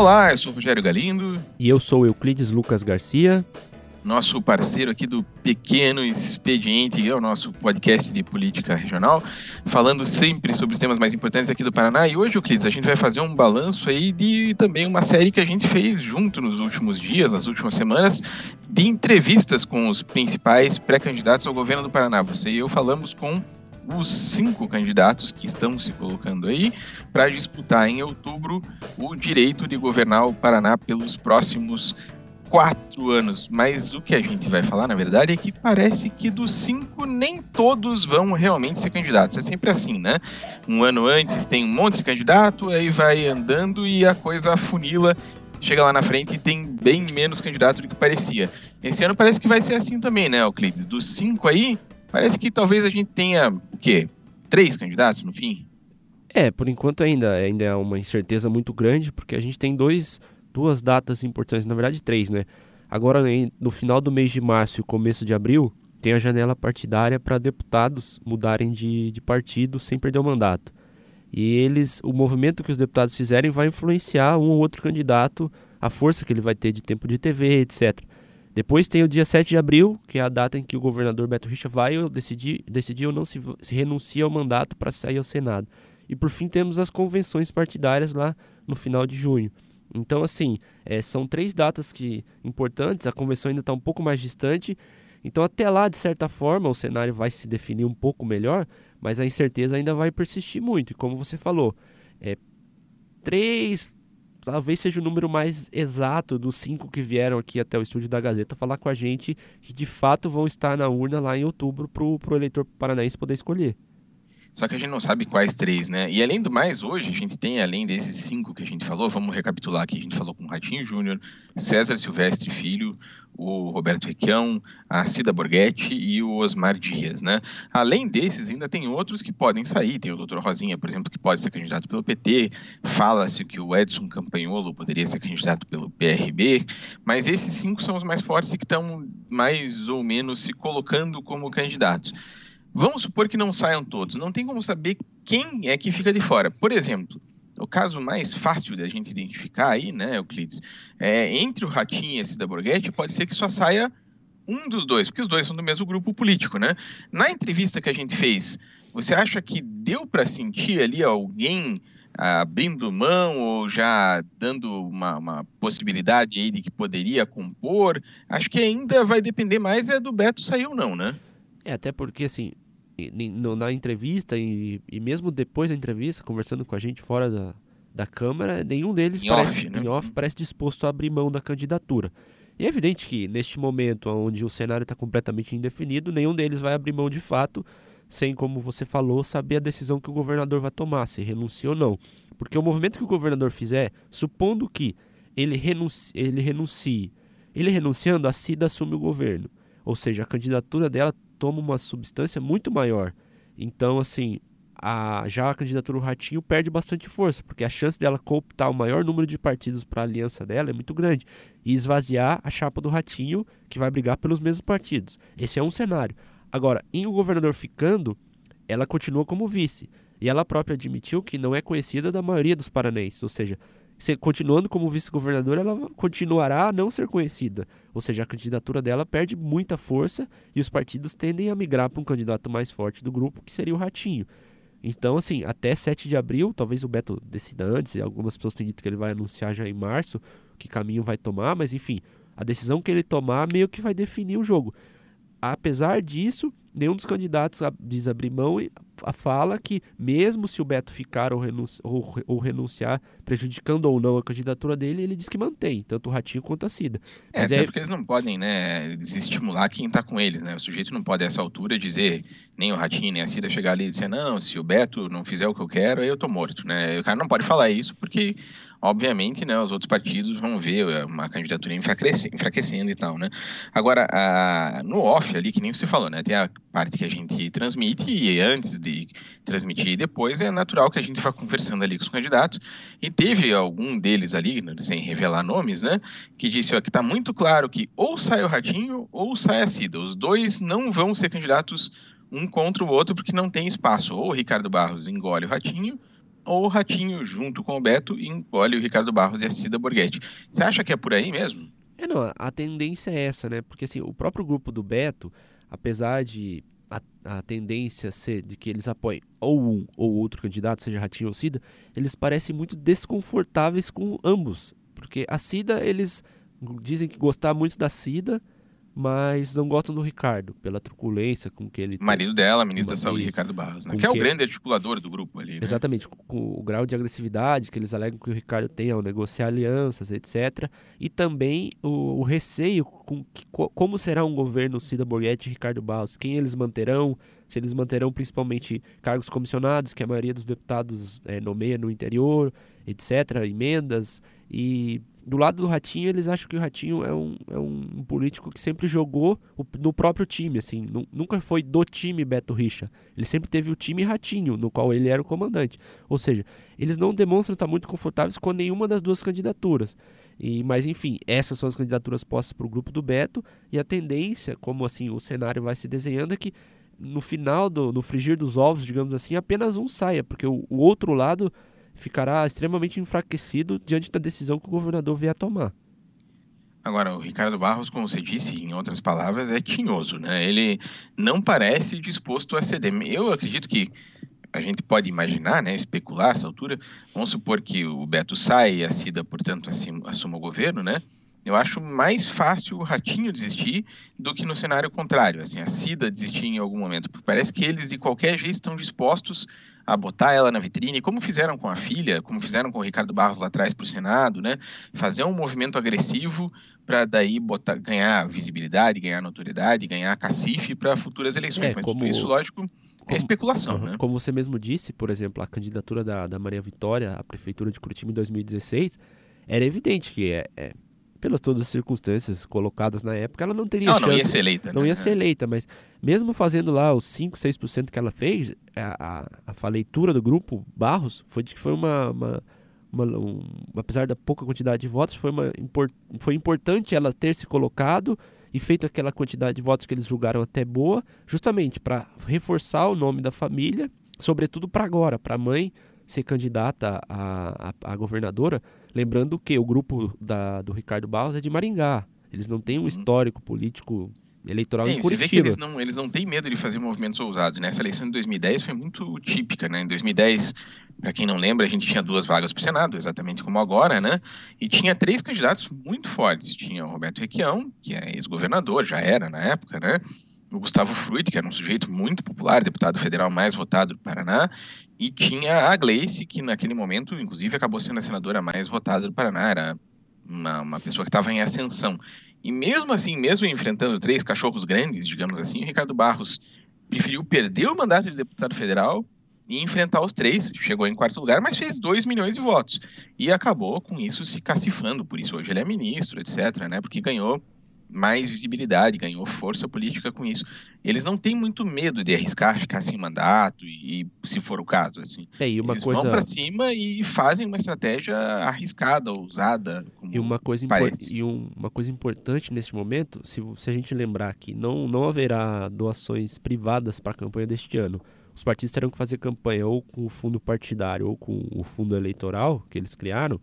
Olá, eu sou o Rogério Galindo. E eu sou Euclides Lucas Garcia. Nosso parceiro aqui do Pequeno Expediente, é o nosso podcast de política regional, falando sempre sobre os temas mais importantes aqui do Paraná. E hoje, Euclides, a gente vai fazer um balanço aí de também uma série que a gente fez junto nos últimos dias, nas últimas semanas, de entrevistas com os principais pré-candidatos ao governo do Paraná. Você e eu falamos com os cinco candidatos que estão se colocando aí para disputar em outubro o direito de governar o Paraná pelos próximos quatro anos. Mas o que a gente vai falar, na verdade, é que parece que dos cinco, nem todos vão realmente ser candidatos. É sempre assim, né? Um ano antes tem um monte de candidato, aí vai andando e a coisa funila. Chega lá na frente e tem bem menos candidato do que parecia. Esse ano parece que vai ser assim também, né, Euclides? Dos cinco aí, Parece que talvez a gente tenha o quê? Três candidatos no fim? É, por enquanto ainda, ainda é uma incerteza muito grande, porque a gente tem dois, duas datas importantes, na verdade três, né? Agora, no final do mês de março e começo de abril, tem a janela partidária para deputados mudarem de, de partido sem perder o mandato. E eles, o movimento que os deputados fizerem vai influenciar um ou outro candidato, a força que ele vai ter de tempo de TV, etc. Depois tem o dia 7 de abril, que é a data em que o governador Beto Richa vai decidir, decidir ou não se, se renuncia ao mandato para sair ao Senado. E por fim temos as convenções partidárias lá no final de junho. Então, assim, é, são três datas que importantes, a convenção ainda está um pouco mais distante. Então, até lá, de certa forma, o cenário vai se definir um pouco melhor, mas a incerteza ainda vai persistir muito. E como você falou, é, três, talvez seja o número mais exato dos cinco que vieram aqui até o estúdio da Gazeta falar com a gente que de fato vão estar na urna lá em outubro para o eleitor paranaense poder escolher. Só que a gente não sabe quais três, né? E além do mais, hoje a gente tem, além desses cinco que a gente falou, vamos recapitular aqui. A gente falou com o Ratinho Júnior, César Silvestre Filho, o Roberto Requião, a Cida Borghetti e o Osmar Dias, né? Além desses, ainda tem outros que podem sair. Tem o Dr. Rosinha, por exemplo, que pode ser candidato pelo PT. Fala-se que o Edson Campanholo poderia ser candidato pelo PRB. Mas esses cinco são os mais fortes e que estão mais ou menos se colocando como candidatos. Vamos supor que não saiam todos. Não tem como saber quem é que fica de fora. Por exemplo, o caso mais fácil da gente identificar aí, né, Euclides, é entre o Ratinho e a Cida Borghetti, pode ser que só saia um dos dois, porque os dois são do mesmo grupo político, né? Na entrevista que a gente fez, você acha que deu para sentir ali alguém abrindo mão ou já dando uma, uma, possibilidade aí de que poderia compor? Acho que ainda vai depender mais é do Beto sair ou não, né? É, até porque, assim, na entrevista e, e mesmo depois da entrevista, conversando com a gente fora da, da Câmara, nenhum deles em parece, off, né? off parece disposto a abrir mão da candidatura. E é evidente que, neste momento, onde o cenário está completamente indefinido, nenhum deles vai abrir mão de fato, sem, como você falou, saber a decisão que o governador vai tomar, se renuncia ou não. Porque o movimento que o governador fizer, supondo que ele renuncie, ele, renuncie, ele renunciando, a Cida assume o governo. Ou seja, a candidatura dela toma uma substância muito maior. Então, assim, a, já a candidatura do Ratinho perde bastante força, porque a chance dela cooptar o maior número de partidos para a aliança dela é muito grande e esvaziar a chapa do Ratinho, que vai brigar pelos mesmos partidos. Esse é um cenário. Agora, em o governador ficando, ela continua como vice. E ela própria admitiu que não é conhecida da maioria dos paranenses, ou seja, continuando como vice-governadora, ela continuará a não ser conhecida. Ou seja, a candidatura dela perde muita força e os partidos tendem a migrar para um candidato mais forte do grupo, que seria o Ratinho. Então, assim, até 7 de abril, talvez o Beto decida antes, e algumas pessoas têm dito que ele vai anunciar já em março que caminho vai tomar, mas enfim, a decisão que ele tomar meio que vai definir o jogo. Apesar disso, nenhum dos candidatos diz abrir mão e fala que, mesmo se o Beto ficar ou, renunci ou, ou, renunciar, prejudicando ou não a candidatura dele, ele diz que mantém, tanto o Ratinho quanto a Cida. É, Mas até é... porque eles não podem né, desestimular quem está com eles. Né? O sujeito não pode, a essa altura, dizer, nem o Ratinho, nem a Cida, chegar ali e dizer, não, se o Beto não fizer o que eu quero, aí eu tô morto. Né? O cara não pode falar isso porque obviamente, né, os outros partidos vão ver eh, uma candidatura enfraquecendo, enfraquecendo e tal, né? Agora, a, no off ali, que nem você falou, né, tem a parte que a gente transmite e antes de transmitir e depois é natural que a gente vá conversando ali com os candidatos. E teve algum deles ali, né, sem revelar nomes, né, que disse ó, que está muito claro que ou sai o Ratinho ou sai a Cida, os dois não vão ser candidatos um contra o outro porque não tem espaço, ou o Ricardo Barros engole o Ratinho o Ratinho, junto com o Beto, engole o Ricardo Barros e a Cida Borghetti. Você acha que é por aí mesmo? É, não, a tendência é essa, né? Porque assim, o próprio grupo do Beto, apesar de a, a tendência ser de que eles apoiem ou um ou outro candidato, seja Ratinho ou Cida, eles parecem muito desconfortáveis com ambos. Porque a Cida, eles dizem que gostar muito da Cida, mas não gostam do Ricardo, pela truculência com que ele. Marido dela, ministro da Saúde, Ricardo Barros, né? que é o grande articulador do grupo ali. Né? Exatamente, com o grau de agressividade que eles alegam que o Ricardo tem ao negociar alianças, etc. E também o, o receio com que, como será um governo Cida Borghetti e Ricardo Barros, quem eles manterão, se eles manterão principalmente cargos comissionados, que a maioria dos deputados é, nomeia no interior, etc., emendas, e do lado do Ratinho, eles acham que o Ratinho é um, é um político que sempre jogou no próprio time, assim, nunca foi do time Beto Richa. Ele sempre teve o time Ratinho, no qual ele era o comandante. Ou seja, eles não demonstram estar muito confortáveis com nenhuma das duas candidaturas. E, mas enfim, essas são as candidaturas postas para o grupo do Beto e a tendência, como assim o cenário vai se desenhando, é que no final do no frigir dos ovos, digamos assim, apenas um saia, porque o, o outro lado ficará extremamente enfraquecido diante da decisão que o governador vier a tomar. Agora, o Ricardo Barros, como você disse, em outras palavras, é tinhoso, né? Ele não parece disposto a ceder. Eu acredito que a gente pode imaginar, né, especular essa altura, vamos supor que o Beto sai e a Cida, portanto, assuma o governo, né? Eu acho mais fácil o Ratinho desistir do que no cenário contrário, assim, a Cida desistir em algum momento, porque parece que eles de qualquer jeito estão dispostos a botar ela na vitrine, como fizeram com a filha, como fizeram com o Ricardo Barros lá atrás para o Senado, né? Fazer um movimento agressivo para daí botar, ganhar visibilidade, ganhar notoriedade, ganhar cacife para futuras eleições. É, Mas como... isso, lógico, é especulação, uhum. né? Como você mesmo disse, por exemplo, a candidatura da, da Maria Vitória à prefeitura de Curitiba em 2016 era evidente que é, é pelas todas as circunstâncias colocadas na época, ela não teria não, chance. Não ia ser eleita, Não né? ia ser eleita, mas mesmo fazendo lá os 5, 6% que ela fez, a, a, a leitura do grupo Barros foi de que foi uma, uma, uma um, apesar da pouca quantidade de votos, foi, uma, foi importante ela ter se colocado e feito aquela quantidade de votos que eles julgaram até boa, justamente para reforçar o nome da família, sobretudo para agora, para a mãe ser candidata a, a, a, governadora, lembrando que o grupo da, do Ricardo Barros é de Maringá. Eles não têm um uhum. histórico político eleitoral é, em Curitiba. Você vê que eles não, eles não têm medo de fazer movimentos ousados. Né? Essa eleição de 2010 foi muito típica. Né? Em 2010, para quem não lembra, a gente tinha duas vagas para o Senado, exatamente como agora, né? e tinha três candidatos muito fortes. Tinha o Roberto Requião, que é ex-governador, já era na época, né? O Gustavo Fruit, que era um sujeito muito popular, deputado federal mais votado do Paraná, e tinha a Gleice, que naquele momento, inclusive, acabou sendo a senadora mais votada do Paraná, era uma, uma pessoa que estava em ascensão. E mesmo assim, mesmo enfrentando três cachorros grandes, digamos assim, o Ricardo Barros preferiu perder o mandato de deputado federal e enfrentar os três, chegou em quarto lugar, mas fez 2 milhões de votos. E acabou com isso se cacifando, por isso hoje ele é ministro, etc., né, porque ganhou mais visibilidade, ganhou força política com isso. Eles não têm muito medo de arriscar ficar sem mandato e, se for o caso, assim. É, e uma Eles coisa... vão para cima e fazem uma estratégia arriscada, ousada. e uma coisa e um, uma coisa importante neste momento, se, se a gente lembrar que não não haverá doações privadas para a campanha deste ano. Os partidos terão que fazer campanha ou com o fundo partidário ou com o fundo eleitoral que eles criaram.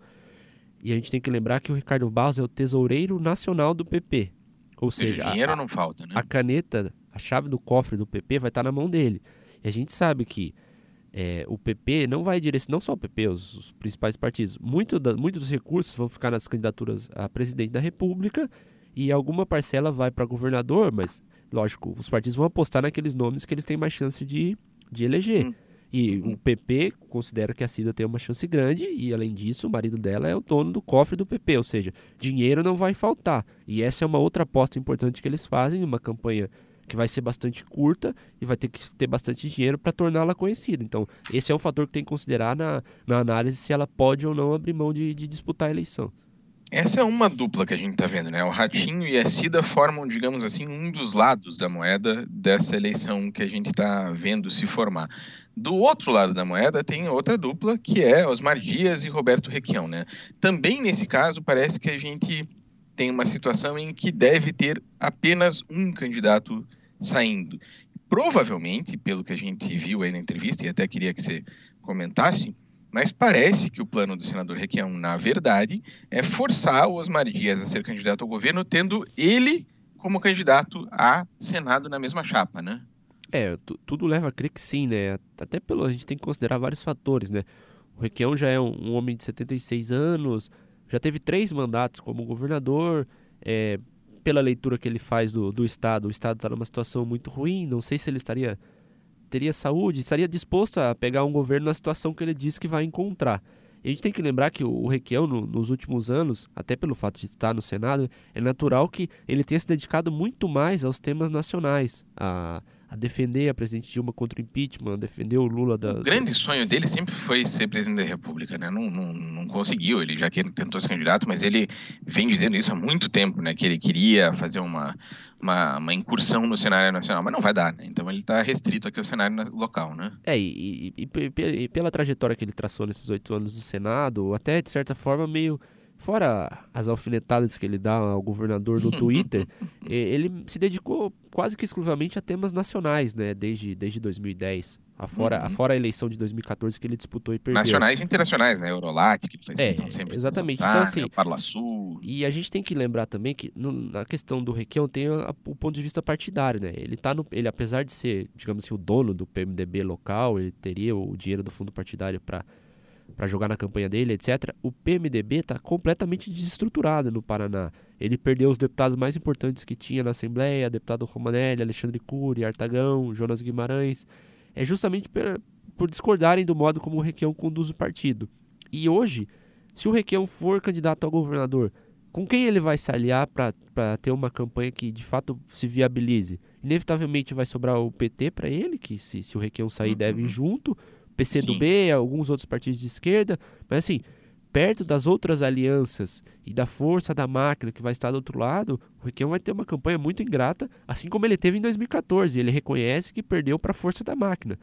E a gente tem que lembrar que o Ricardo Barros é o tesoureiro nacional do PP. Ou seja, dinheiro a, não falta, né? A caneta, a chave do cofre do PP vai estar na mão dele. E a gente sabe que é, o PP não vai direcionar, não só o PP, os, os principais partidos, muito da, muitos dos recursos vão ficar nas candidaturas a presidente da República e alguma parcela vai para governador, mas, lógico, os partidos vão apostar naqueles nomes que eles têm mais chance de, de eleger. Hum. E o PP considera que a Cida tem uma chance grande e, além disso, o marido dela é o dono do cofre do PP, ou seja, dinheiro não vai faltar. E essa é uma outra aposta importante que eles fazem, uma campanha que vai ser bastante curta e vai ter que ter bastante dinheiro para torná-la conhecida. Então, esse é um fator que tem que considerar na, na análise se ela pode ou não abrir mão de, de disputar a eleição. Essa é uma dupla que a gente está vendo, né? O Ratinho e a Cida formam, digamos assim, um dos lados da moeda dessa eleição que a gente está vendo se formar. Do outro lado da moeda tem outra dupla, que é Osmar Dias e Roberto Requião, né? Também nesse caso parece que a gente tem uma situação em que deve ter apenas um candidato saindo. Provavelmente, pelo que a gente viu aí na entrevista, e até queria que você comentasse, Mas parece que o plano do senador Requião, na verdade, é forçar o Osmar Dias a ser candidato ao governo, tendo ele como candidato a Senado na mesma chapa, né? É, tudo leva a crer que sim, né? Até pelo a gente tem que considerar vários fatores, né? O Requião já é um, um homem de 76 anos, já teve três mandatos como governador, é, pela leitura que ele faz do, do Estado, o Estado está numa situação muito ruim, não sei se ele estaria teria saúde, estaria disposto a pegar um governo na situação que ele diz que vai encontrar. E a gente tem que lembrar que o Requião, no, nos últimos anos, até pelo fato de estar no Senado, é natural que ele tenha se dedicado muito mais aos temas nacionais, a a defender a presidente Dilma contra o impeachment, a defender o Lula da. O grande sonho dele sempre foi ser presidente da República, né? Não, não, não conseguiu, ele já que tentou ser candidato, mas ele vem dizendo isso há muito tempo, né? Que ele queria fazer uma, uma, uma incursão no cenário nacional, mas não vai dar, né? Então ele está restrito aqui ao cenário local, né? É, e, e, e, e pela trajetória que ele traçou nesses oito anos do Senado, até de certa forma meio Fora as alfinetadas que ele dá ao governador no Twitter, ele se dedicou quase que exclusivamente a temas nacionais, né? Desde, desde 2010. Afora, uhum. afora a eleição de 2014 que ele disputou e perdeu. Nacionais e internacionais, né? Eurolat, que faz é, questão sempre Exatamente. Então, assim, né? Parla Sul. E a gente tem que lembrar também que no, na questão do Requião tem a, o ponto de vista partidário, né? Ele tá no. Ele, apesar de ser, digamos assim, o dono do PMDB local, ele teria o dinheiro do fundo partidário para para jogar na campanha dele, etc. O PMDB está completamente desestruturado no Paraná. Ele perdeu os deputados mais importantes que tinha na Assembleia, deputado Romanelli, Alexandre Cury, Artagão, Jonas Guimarães. É justamente por, por discordarem do modo como o Requião conduz o partido. E hoje, se o Requião for candidato ao governador, com quem ele vai se aliar para ter uma campanha que de fato se viabilize? Inevitavelmente vai sobrar o PT para ele, que se, se o Requião sair uhum. deve ir junto PCdoB, alguns outros partidos de esquerda, mas assim, perto das outras alianças e da força da máquina que vai estar do outro lado, o Requião vai ter uma campanha muito ingrata, assim como ele teve em 2014. Ele reconhece que perdeu para a força da máquina.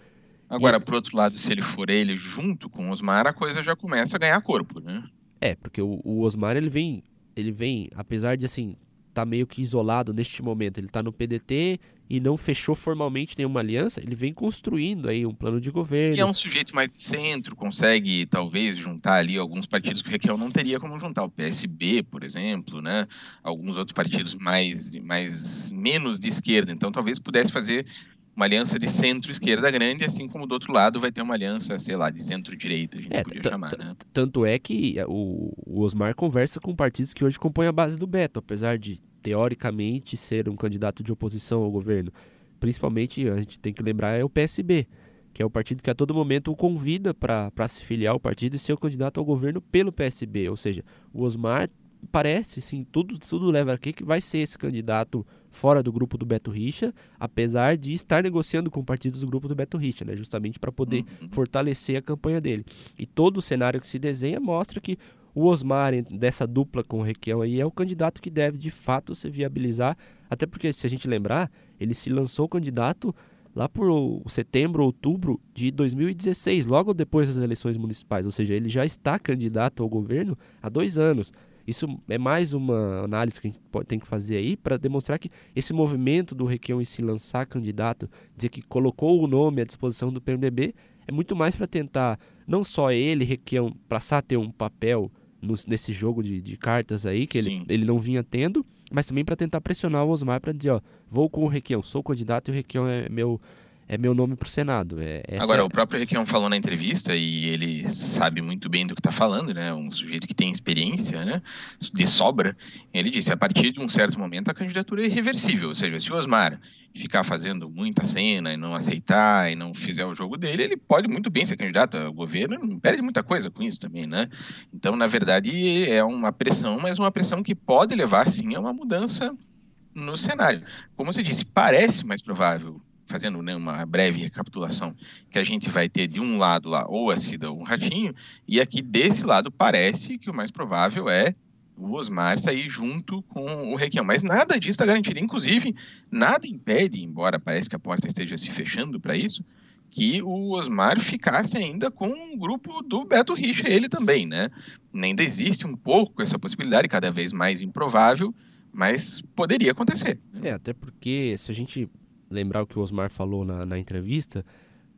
Agora, e... por outro lado, se ele for ele junto com o Osmar, a coisa já começa a ganhar corpo, né? É, porque o, o Osmar ele vem, ele vem, apesar de assim tá meio que isolado neste momento. Ele está no PDT e não fechou formalmente nenhuma aliança. Ele vem construindo aí um plano de governo. E é um sujeito mais de centro, consegue talvez juntar ali alguns partidos que o Requião não teria como juntar. O PSB, por exemplo, né? Alguns outros partidos mais, mais menos de esquerda. Então talvez pudesse fazer uma aliança de centro-esquerda grande, assim como do outro lado vai ter uma aliança, sei lá, de centro-direita, a gente é, podia chamar, né? Tanto é que o, o Osmar conversa com partidos que hoje compõem a base do Beto, apesar de, teoricamente, ser um candidato de oposição ao governo. Principalmente, a gente tem que lembrar, é o PSB, que é o partido que a todo momento o convida para se filiar ao partido e ser o candidato ao governo pelo PSB. Ou seja, o Osmar parece, sim, tudo, tudo leva aqui que vai ser esse candidato fora do grupo do Beto Richa, apesar de estar negociando com partidos do grupo do Beto Richa, né, justamente para poder uhum. fortalecer a campanha dele. E todo o cenário que se desenha mostra que o Osmar, dessa dupla com o Requião aí, é o candidato que deve de fato se viabilizar, até porque, se a gente lembrar, ele se lançou candidato lá por setembro, outubro de 2016, logo depois das eleições municipais, ou seja, ele já está candidato ao governo há dois anos. Isso é mais uma análise que a gente pode, tem que fazer aí para demonstrar que esse movimento do Requião em se lançar candidato, dizer que colocou o nome à disposição do PMDB, é muito mais para tentar, não só ele, Requião, passar a ter um papel no, nesse jogo de, de, cartas aí, que ele, ele não vinha tendo, mas também para tentar pressionar o Osmar para dizer, ó, vou com o Requião, sou candidato e o Requião é meu é meu nome para o Senado. É, Agora, é... o próprio Requião falou na entrevista, e ele sabe muito bem do que está falando, né? Um sujeito que tem experiência, né? De sobra. Ele disse: a partir de um certo momento a candidatura é irreversível. Ou seja, se o Osmar ficar fazendo muita cena e não aceitar e não fizer o jogo dele, ele pode muito bem ser candidato ao governo, não perde muita coisa com isso também, né? Então, na verdade, é uma pressão, mas uma pressão que pode levar, sim, a uma mudança no cenário. Como você disse, parece mais provável fazendo né, uma breve recapitulação, que a gente vai ter de um lado lá ou a Cida ou o Ratinho, e aqui desse lado parece que o mais provável é o Osmar sair junto com o Requião. Mas nada disso está garantido. Inclusive, nada impede, embora parece que a porta esteja se fechando para isso, que o Osmar ficasse ainda com o grupo do Beto Richa, ele também, né? Ainda existe um pouco essa possibilidade, cada vez mais improvável, mas poderia acontecer. É, até porque se a gente lembrar o que o Osmar falou na, na entrevista,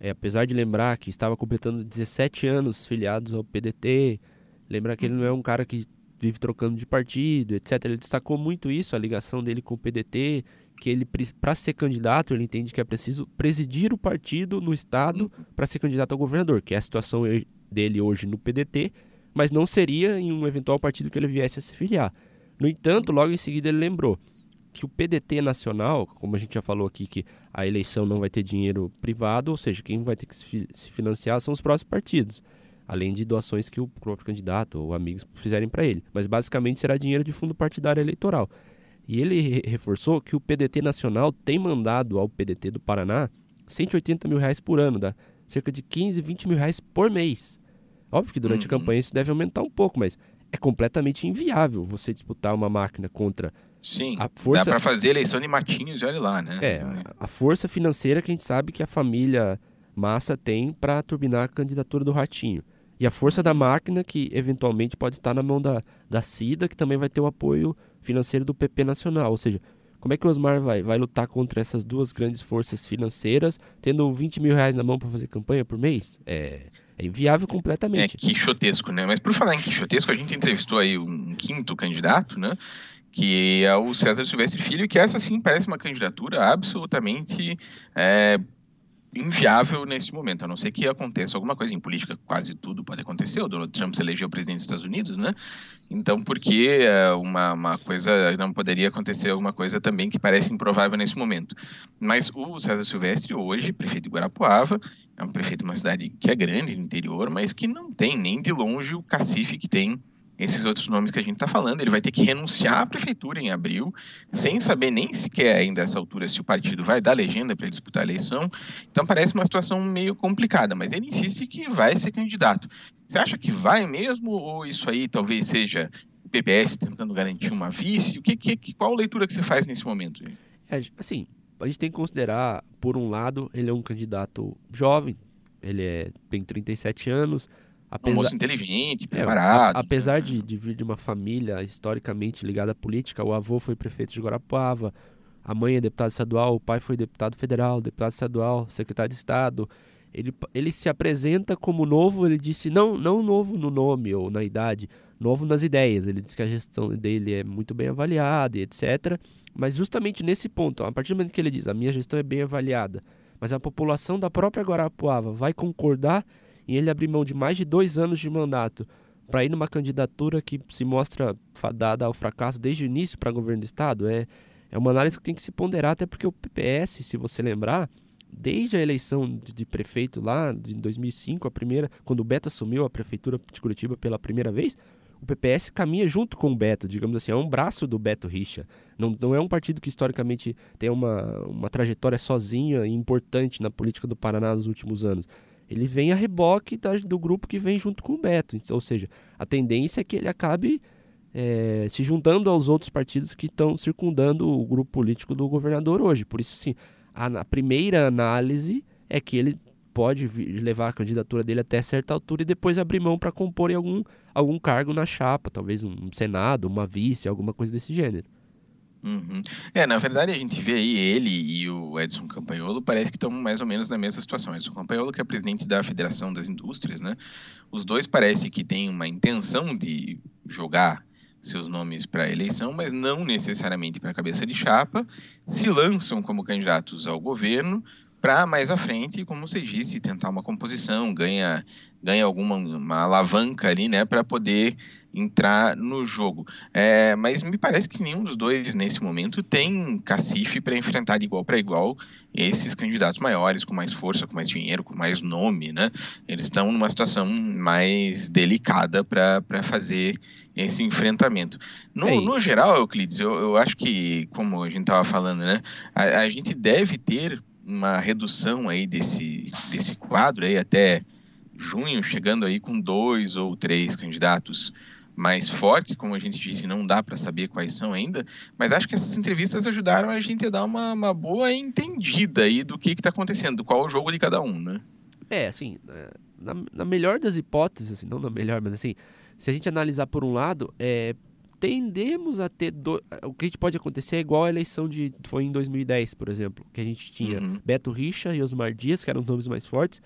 é, apesar de lembrar que estava completando 17 anos filiados ao PDT, lembrar que ele não é um cara que vive trocando de partido, etc. Ele destacou muito isso, a ligação dele com o PDT, que ele para ser candidato, ele entende que é preciso presidir o partido no estado para ser candidato ao governador, que é a situação dele hoje no PDT, mas não seria em um eventual partido que ele viesse a se filiar. No entanto, logo em seguida ele lembrou que o PDT nacional, como a gente já falou aqui, que a eleição não vai ter dinheiro privado, ou seja, quem vai ter que se financiar são os próprios partidos, além de doações que o próprio candidato ou amigos fizerem para ele. Mas basicamente será dinheiro de fundo partidário eleitoral. E ele reforçou que o PDT nacional tem mandado ao PDT do Paraná 180 mil reais por ano, dá cerca de 15, 20 mil reais por mês. Óbvio que durante uhum. a campanha isso deve aumentar um pouco, mas é completamente inviável você disputar uma máquina contra Sim, a força... dá para fazer eleição de matinhos e olha lá, né? É, assim, a força financeira que a gente sabe que a família Massa tem para turbinar a candidatura do Ratinho. E a força da máquina que eventualmente pode estar na mão da, da CIDA, que também vai ter o apoio financeiro do PP Nacional. Ou seja, como é que o Osmar vai, vai lutar contra essas duas grandes forças financeiras, tendo 20 mil reais na mão para fazer campanha por mês? É, é inviável completamente. É quixotesco, né? Mas por falar em quixotesco, a gente entrevistou aí um quinto candidato, né? Que é o César Silvestre Filho, que essa sim parece uma candidatura absolutamente é, inviável nesse momento, a não ser que aconteça alguma coisa em política, quase tudo pode acontecer. O Donald Trump se elegeu presidente dos Estados Unidos, né? Então, por que é, uma, uma coisa não poderia acontecer alguma coisa também que parece improvável nesse momento? Mas o César Silvestre, hoje, prefeito de Guarapuava, é um prefeito de uma cidade que é grande no interior, mas que não tem nem de longe o cacife que tem esses outros nomes que a gente está falando. Ele vai ter que renunciar à prefeitura em abril, sem saber nem sequer ainda essa altura se o partido vai dar legenda para disputar a eleição. Então parece uma situação meio complicada, mas ele insiste que vai ser candidato. Você acha que vai mesmo ou isso aí talvez seja o PPS tentando garantir uma vice? O que, que qual leitura que você faz nesse momento? É, assim, a gente tem que considerar, por um lado, ele é um candidato jovem, ele é, tem 37 anos, Apesar, um moço inteligente, é, preparado. É, apesar de, de, vir de uma família historicamente ligada à política, o avô foi prefeito de Guarapuava, a mãe é deputada estadual, o pai foi deputado federal, deputado estadual, secretário de Estado. Ele, ele se apresenta como novo, ele disse, não, não novo no nome ou na idade, novo nas ideias. Ele disse que a gestão dele é muito bem avaliada e etc. Mas justamente nesse ponto, a partir do momento que ele diz, a minha gestão é bem avaliada, mas a população da própria Guarapuava vai concordar e ele abrir mão de mais de dois anos de mandato para ir numa candidatura que se mostra fadada ao fracasso desde o início para governo do Estado, é, é uma análise que tem que se ponderar, até porque o PPS, se você lembrar, desde a eleição de, prefeito lá de 2005, a primeira, quando o Beto assumiu a prefeitura de Curitiba pela primeira vez, o PPS caminha junto com o Beto, digamos assim, é um braço do Beto Richa. Não, não é um partido que historicamente tem uma, uma trajetória sozinha e importante na política do Paraná nos últimos anos ele vem a reboque da, do grupo que vem junto com o Beto. Ou seja, a tendência é que ele acabe é, se juntando aos outros partidos que estão circundando o grupo político do governador hoje. Por isso, sim, a, a primeira análise é que ele pode levar a candidatura dele até certa altura e depois abrir mão para compor em algum, algum cargo na chapa, talvez um Senado, uma vice, alguma coisa desse gênero. Uhum. É, na verdade, a gente vê aí ele e o Edson Campanholo parece que estão mais ou menos na mesma situação. Edson Campanholo, que é presidente da Federação das Indústrias, né? Os dois parece que têm uma intenção de jogar seus nomes para a eleição, mas não necessariamente para a cabeça de chapa, se lançam como candidatos ao governo para mais à frente, como você disse, tentar uma composição, ganha, ganha alguma uma alavanca ali, né, para poder entrar no jogo. É, mas me parece que nenhum dos dois, nesse momento, tem cacife para enfrentar de igual para igual esses candidatos maiores, com mais força, com mais dinheiro, com mais nome, né? Eles estão numa situação mais delicada para fazer esse enfrentamento. No, no geral, Euclides, eu, eu acho que, como a gente estava falando, né, a, a gente deve ter uma redução aí desse, desse quadro aí até junho, chegando aí com dois ou três candidatos mais fortes, como a gente disse, não dá para saber quais são ainda, mas acho que essas entrevistas ajudaram a gente a dar uma, uma boa entendida aí do que está acontecendo, do qual o jogo de cada um, né? É, assim, é, na, na, melhor das hipóteses, assim, não na melhor, mas assim, se a gente analisar por um lado, é, tendemos a ter. Do... O que a gente pode acontecer é igual a eleição de. Foi em 2010, por exemplo, que a gente tinha uhum. Beto Richa e Osmar Dias, que eram os nomes mais fortes,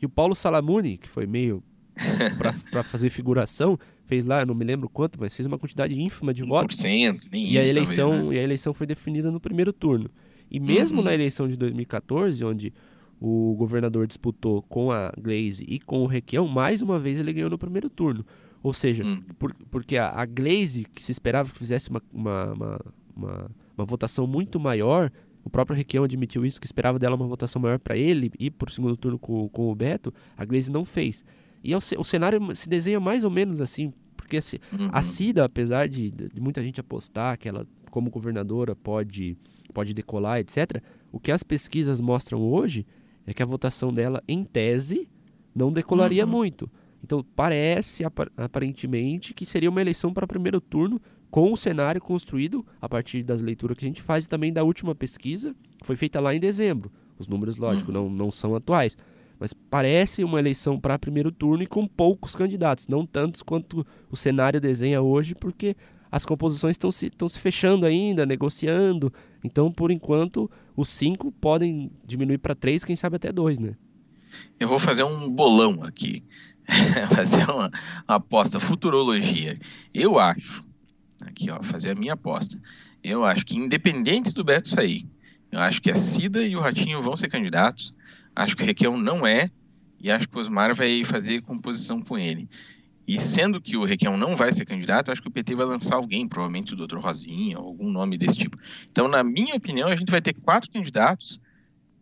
e o Paulo Salamuni, que foi meio para fazer figuração, fez lá, não me lembro quanto, mas fez uma quantidade ínfima de 1%, votos. Nem e a eleição talvez, né? E a eleição foi definida no primeiro turno. E mesmo uhum. na eleição de 2014, onde o governador disputou com a Glaze e com o Requião, mais uma vez ele ganhou no primeiro turno. Ou seja, hum. por, porque a, a Glaze, que se esperava que fizesse uma, uma, uma, uma, uma votação muito maior, o próprio Requião admitiu isso, que esperava dela uma votação maior para ele ir para o segundo turno com, com o Beto, a Glaze não fez. E é o, o cenário se desenha mais ou menos assim, porque assim, uhum. a Cida, apesar de, de, muita gente apostar que ela, como governadora, pode, pode decolar, etc., o que as pesquisas mostram hoje é que a votação dela, em tese, não decolaria uhum. muito. Então parece aparentemente que seria uma eleição para primeiro turno com o cenário construído a partir das leituras que a gente faz e também da última pesquisa, que foi feita lá em dezembro. Os números, lógico, uhum. não, não são atuais. Mas parece uma eleição para primeiro turno e com poucos candidatos, não tantos quanto o cenário desenha hoje, porque as composições estão se, se fechando ainda, negociando. Então, por enquanto, os cinco podem diminuir para três, quem sabe até dois, né? Eu vou fazer um bolão aqui. fazer uma, uma, aposta, futurologia. Eu acho, aqui ó, fazer a minha aposta. Eu acho que independente do Beto sair, eu acho que a Cida e o Ratinho vão ser candidatos. Acho que o Requião não é. E acho que o Osmar vai fazer composição com ele. E sendo que o Requião não vai ser candidato, acho que o PT vai lançar alguém, provavelmente o Dr. Rosinha, algum nome desse tipo. Então, na minha opinião, a gente vai ter quatro candidatos,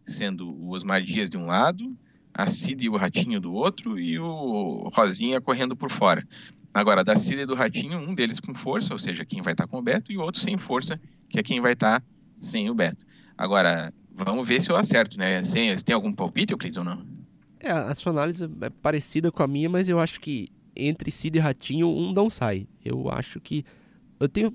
sendo o Osmar Dias de um lado, a Cida e o Ratinho do outro e o Rosinha correndo por fora. Agora, da Cida e do Ratinho, um deles com força, ou seja, quem vai estar com o Beto, e o outro sem força, que é quem vai estar sem o Beto. Agora, vamos ver se eu acerto, né? Você tem algum palpite, Euclides, ou não? É, a sua análise é parecida com a minha, mas eu acho que entre Cida e Ratinho, um não sai. Eu acho que. Eu tenho.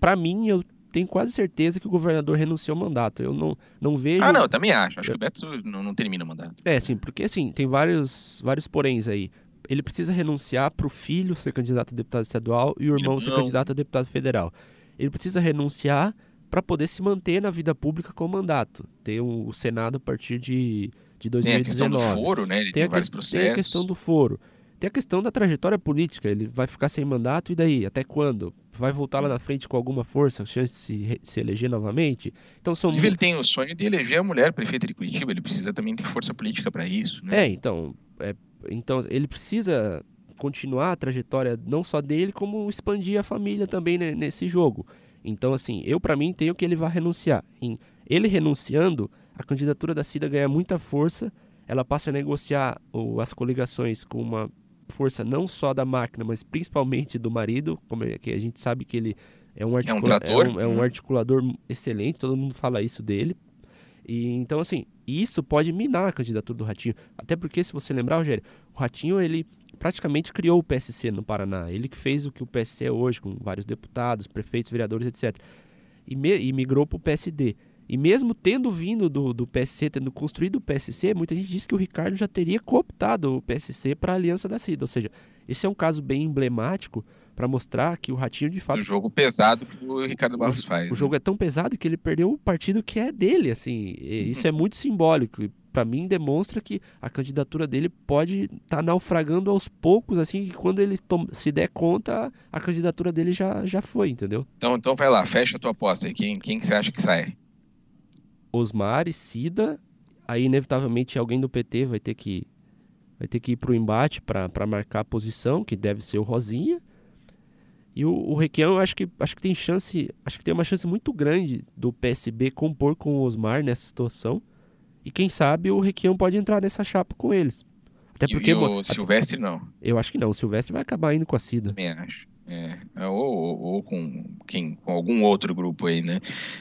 para mim, eu tenho quase certeza que o governador renunciou ao mandato. Eu não, não vejo. Ah, não, eu também acho. Acho eu... que o Beto não, não termina o mandato. É, sim, porque assim, tem vários, vários poréns aí. Ele precisa renunciar para o filho ser candidato a deputado estadual e o irmão não. ser candidato a deputado federal. Ele precisa renunciar para poder se manter na vida pública com o mandato. Ter um, o Senado a partir de, de 2019. Tem a questão do foro, né? Ele tem, tem vários processos. Tem a questão do foro. Tem a questão da trajetória política. Ele vai ficar sem mandato e daí? Até quando? Vai voltar lá na frente com alguma força, chance de se, se eleger novamente? Então são. Inclusive, ele tem o sonho de eleger a mulher prefeita de Curitiba. Ele precisa também ter força política para isso. Né? É, então, é, então ele precisa continuar a trajetória não só dele, como expandir a família também né, nesse jogo. Então, assim, eu para mim tenho que ele vai renunciar. Em ele renunciando, a candidatura da Cida ganha muita força. Ela passa a negociar ou, as coligações com uma força não só da máquina, mas principalmente do marido, como é que a gente sabe que ele é um, articula é um, é um, é um articulador excelente, todo mundo fala isso dele. E então assim, isso pode minar a candidatura do Ratinho, até porque se você lembrar, Rogério, o Ratinho ele praticamente criou o PSC no Paraná, ele que fez o que o PSC é hoje com vários deputados, prefeitos, vereadores, etc. E, me, e migrou para o PSD. E mesmo tendo vindo do, do PSC, tendo construído o PSC, muita gente disse que o Ricardo já teria cooptado o PSC para a aliança da CIDA. Ou seja, esse é um caso bem emblemático para mostrar que o Ratinho de fato. O jogo pesado que o Ricardo Barros faz. O né? jogo é tão pesado que ele perdeu o partido que é dele, assim. isso é muito simbólico. Para mim demonstra que a candidatura dele pode estar tá naufragando aos poucos, assim, que quando ele se der conta, a candidatura dele já, já foi, entendeu? Então, então vai lá, fecha a tua aposta aí. Quem, quem você acha que sai? Osmar e Cida, aí inevitavelmente alguém do PT vai ter que vai ter que ir para o embate para marcar a posição, que deve ser o Rosinha. E o, o Requião, eu acho que, acho que tem chance, acho que tem uma chance muito grande do PSB compor com o Osmar nessa situação. E quem sabe o Requião pode entrar nessa chapa com eles. Até porque, e, o Silvestre não. Eu acho que não. O Silvestre vai acabar indo com a Cida. Também acho. É, ou, ou, ou, com, quem, com algum outro grupo aí, né?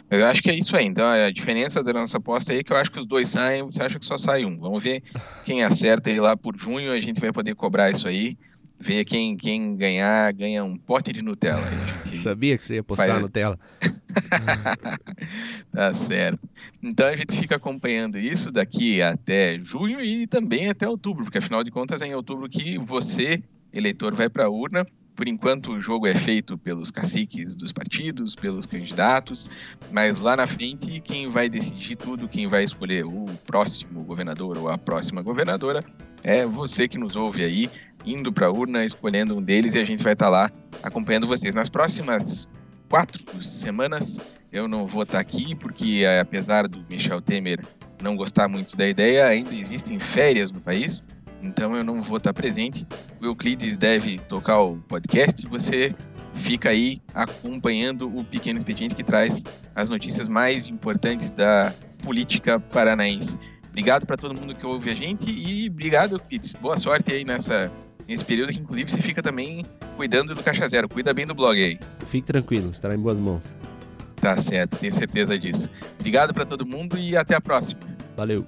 Mas eu acho que é isso aí. Então, a diferença da nossa aposta aí é que eu acho que os dois saem, você acha que só sai um. Vamos ver quem acerta aí lá por junho, a gente vai poder cobrar isso aí. Ver quem, quem ganhar, ganha um pote de Nutella. Sabia que você ia postar faz... Nutella. tá certo. Então a gente fica acompanhando isso daqui até junho e também até outubro, porque afinal de contas é em outubro que você, eleitor, vai para a urna Por enquanto, o jogo é feito pelos caciques dos partidos, pelos candidatos, mas lá na frente, quem vai decidir tudo, quem vai escolher o próximo governador ou a próxima governadora, é você que nos ouve aí, indo para a urna, escolhendo um deles e a gente vai estar tá lá acompanhando vocês. Nas próximas quatro semanas, eu não vou estar tá aqui, porque apesar do Michel Temer não gostar muito da ideia, ainda existem férias no país então eu não vou estar presente. O Euclides deve tocar o podcast você fica aí acompanhando o Pequeno Expediente que traz as notícias mais importantes da política paranaense. Obrigado para todo mundo que ouve a gente e obrigado, Euclides. Boa sorte aí nessa, nesse período que, inclusive, você fica também cuidando do Caixa Zero. Cuida bem do blog aí. Fique tranquilo, estará em boas mãos. Tá certo, tenho certeza disso. Obrigado para todo mundo e até a próxima. Valeu.